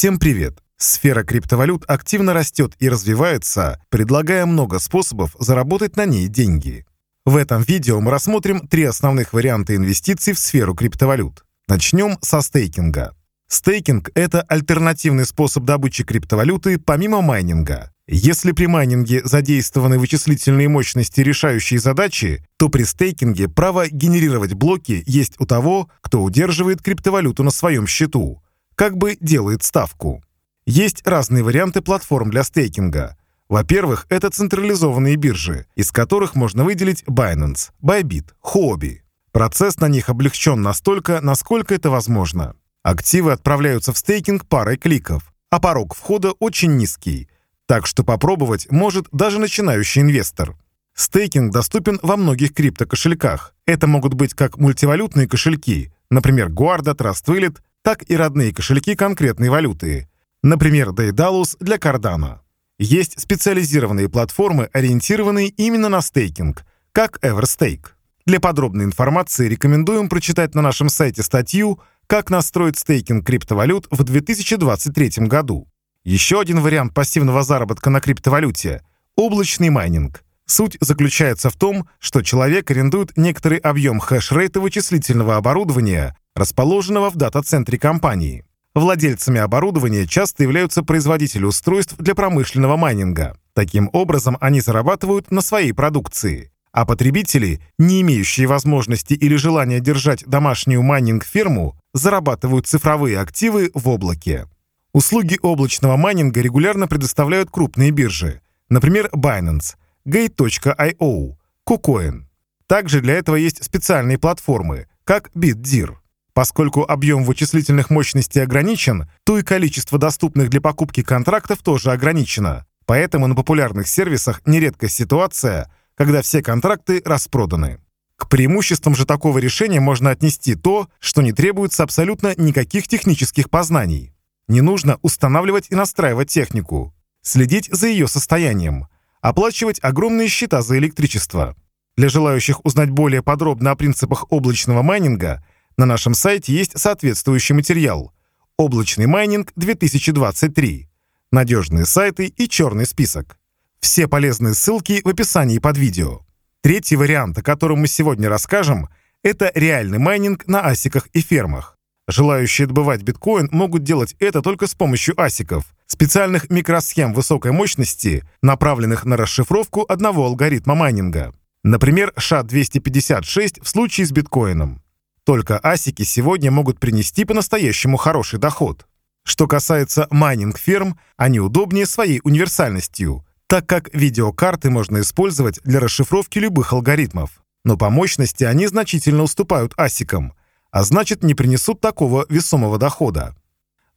Всем привет! Сфера криптовалют активно растет и развивается, предлагая много способов заработать на ней деньги. В этом видео мы рассмотрим три основных варианта инвестиций в сферу криптовалют. Начнем со стейкинга. Стейкинг – это альтернативный способ добычи криптовалюты помимо майнинга. Если при майнинге задействованы вычислительные мощности, решающие задачи, то при стейкинге право генерировать блоки есть у того, кто удерживает криптовалюту на своем счету, как бы делает ставку. Есть разные варианты платформ для стейкинга. Во-первых, это централизованные биржи, из которых можно выделить Binance, Bybit, Huobi. Процесс на них облегчен настолько, насколько это возможно. Активы отправляются в стейкинг парой кликов, а порог входа очень низкий – так что попробовать может даже начинающий инвестор. Стейкинг доступен во многих криптокошельках. Это могут быть как мультивалютные кошельки, например, Guarda, Trust Wallet, так и родные кошельки конкретной валюты, например, Daedalus для Cardano. Есть специализированные платформы, ориентированные именно на стейкинг, как Everstake. Для подробной информации рекомендуем прочитать на нашем сайте статью «Как настроить стейкинг криптовалют в 2023 году». Еще один вариант пассивного заработка на криптовалюте – облачный майнинг. Суть заключается в том, что человек арендует некоторый объем хэш-рейта вычислительного оборудования, расположенного в дата-центре компании. Владельцами оборудования часто являются производители устройств для промышленного майнинга. Таким образом, они зарабатывают на своей продукции. А потребители, не имеющие возможности или желания держать домашнюю майнинг-ферму, зарабатывают цифровые активы в облаке. Услуги облачного майнинга регулярно предоставляют крупные биржи, например, Binance, Gate.io, KuCoin. Также для этого есть специальные платформы, как BitDir. Поскольку объем вычислительных мощностей ограничен, то и количество доступных для покупки контрактов тоже ограничено. Поэтому на популярных сервисах нередко ситуация, когда все контракты распроданы. К преимуществам же такого решения можно отнести то, что не требуется абсолютно никаких технических познаний. Не нужно устанавливать и настраивать технику, следить за ее состоянием, оплачивать огромные счета за электричество. Для желающих узнать более подробно о принципах облачного майнинга, на нашем сайте есть соответствующий материал «Облачный майнинг 2023», надежные сайты и черный список. Все полезные ссылки в описании под видео. Третий вариант, о котором мы сегодня расскажем, это реальный майнинг на асиках и фермах. Желающие добывать биткоин могут делать это только с помощью асиков, специальных микросхем высокой мощности, направленных на расшифровку одного алгоритма майнинга. Например, SHA-256 в случае с биткоином. Только асики сегодня могут принести по-настоящему хороший доход. Что касается майнинг-ферм, они удобнее своей универсальностью, так как видеокарты можно использовать для расшифровки любых алгоритмов. Но по мощности они значительно уступают асикам – а значит не принесут такого весомого дохода.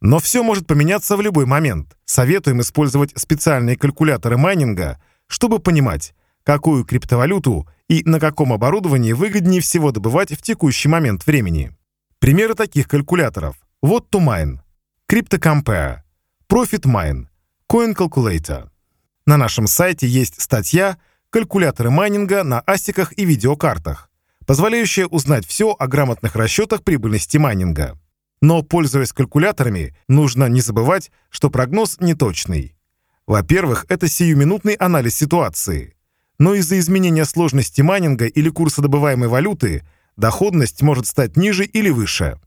Но все может поменяться в любой момент. Советуем использовать специальные калькуляторы майнинга, чтобы понимать, какую криптовалюту и на каком оборудовании выгоднее всего добывать в текущий момент времени. Примеры таких калькуляторов. Вот to mine, CryptoCompare, ProfitMine, CoinCalculator. На нашем сайте есть статья «Калькуляторы майнинга на асиках и видеокартах», позволяющая узнать все о грамотных расчетах прибыльности майнинга. Но, пользуясь калькуляторами, нужно не забывать, что прогноз неточный. Во-первых, это сиюминутный анализ ситуации. Но из-за изменения сложности майнинга или курса добываемой валюты доходность может стать ниже или выше.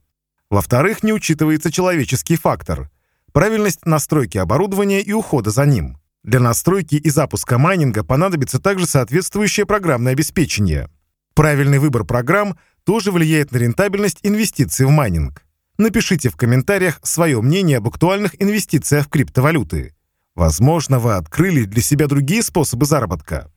Во-вторых, не учитывается человеческий фактор – правильность настройки оборудования и ухода за ним. Для настройки и запуска майнинга понадобится также соответствующее программное обеспечение – Правильный выбор программ тоже влияет на рентабельность инвестиций в майнинг. Напишите в комментариях свое мнение об актуальных инвестициях в криптовалюты. Возможно, вы открыли для себя другие способы заработка.